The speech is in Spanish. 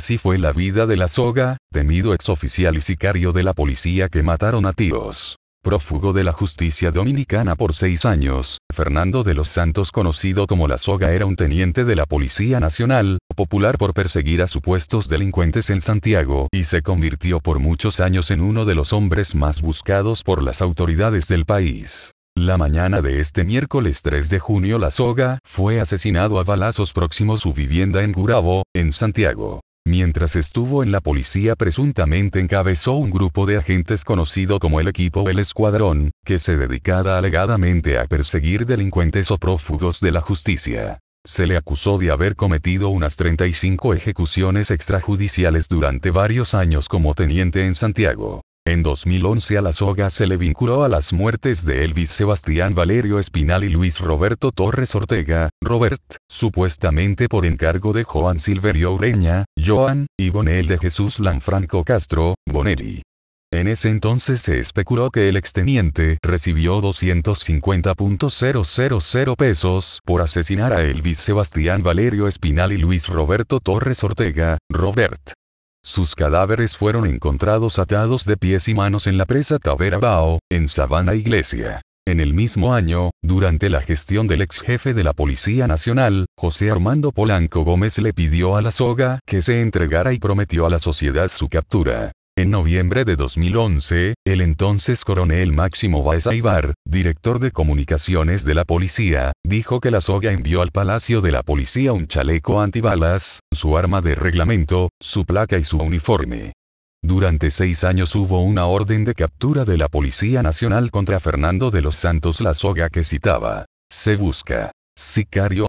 Así fue la vida de la soga, temido exoficial y sicario de la policía que mataron a tiros. Prófugo de la justicia dominicana por seis años, Fernando de los Santos conocido como La Soga era un teniente de la Policía Nacional, popular por perseguir a supuestos delincuentes en Santiago, y se convirtió por muchos años en uno de los hombres más buscados por las autoridades del país. La mañana de este miércoles 3 de junio La Soga fue asesinado a balazos próximo a su vivienda en Gurabo, en Santiago. Mientras estuvo en la policía presuntamente encabezó un grupo de agentes conocido como el equipo El Escuadrón, que se dedicaba alegadamente a perseguir delincuentes o prófugos de la justicia. Se le acusó de haber cometido unas 35 ejecuciones extrajudiciales durante varios años como teniente en Santiago. En 2011 a la soga se le vinculó a las muertes de Elvis Sebastián Valerio Espinal y Luis Roberto Torres Ortega, Robert, supuestamente por encargo de Joan Silverio Ureña, Joan, y Bonel de Jesús Lanfranco Castro, Bonelli. En ese entonces se especuló que el exteniente recibió 250.000 pesos por asesinar a Elvis Sebastián Valerio Espinal y Luis Roberto Torres Ortega, Robert. Sus cadáveres fueron encontrados atados de pies y manos en la presa Tavera Bao, en Sabana Iglesia. En el mismo año, durante la gestión del ex jefe de la Policía Nacional, José Armando Polanco Gómez le pidió a la soga que se entregara y prometió a la sociedad su captura. En noviembre de 2011, el entonces coronel Máximo Baez Aibar, director de comunicaciones de la policía, dijo que la soga envió al Palacio de la Policía un chaleco antibalas, su arma de reglamento, su placa y su uniforme. Durante seis años hubo una orden de captura de la Policía Nacional contra Fernando de los Santos La Soga que citaba. Se busca. Sicario